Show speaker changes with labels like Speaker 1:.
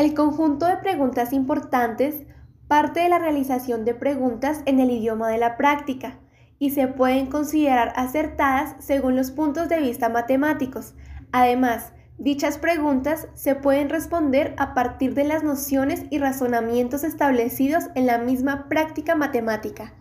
Speaker 1: El conjunto de preguntas importantes parte de la realización de preguntas en el idioma de la práctica y se pueden considerar acertadas según los puntos de vista matemáticos. Además, dichas preguntas se pueden responder a partir de las nociones y razonamientos establecidos en la misma práctica matemática.